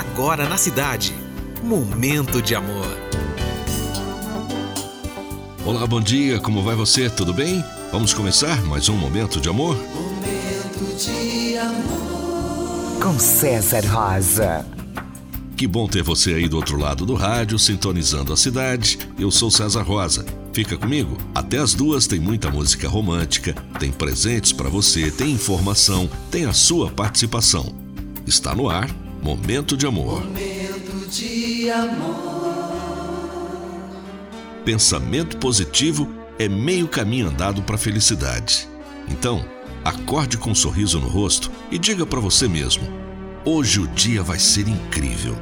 agora na cidade. Momento de amor. Olá, bom dia, como vai você? Tudo bem? Vamos começar mais um momento de amor? Momento de amor. Com César Rosa. Que bom ter você aí do outro lado do rádio, sintonizando a cidade. Eu sou César Rosa. Fica comigo. Até as duas tem muita música romântica, tem presentes para você, tem informação, tem a sua participação. Está no ar Momento de Amor. Momento de amor. Pensamento positivo é meio caminho andado para a felicidade. Então, acorde com um sorriso no rosto e diga para você mesmo: hoje o dia vai ser incrível.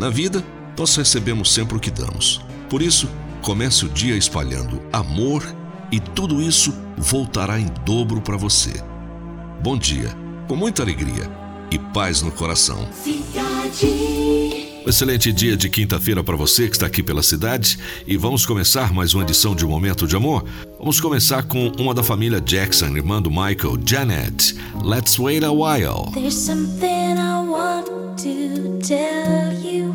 Na vida, nós recebemos sempre o que damos. Por isso, comece o dia espalhando amor e tudo isso voltará em dobro para você. Bom dia, com muita alegria e paz no coração. Um excelente dia de quinta-feira para você que está aqui pela cidade e vamos começar mais uma edição de um Momento de Amor. Vamos começar com uma da família Jackson, irmã do Michael, Janet. Let's wait a while. There's something I want to tell you.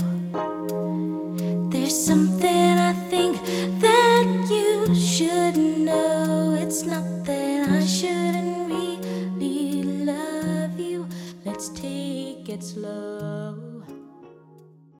There's something I think that you should know. It's not that I shouldn't gets low.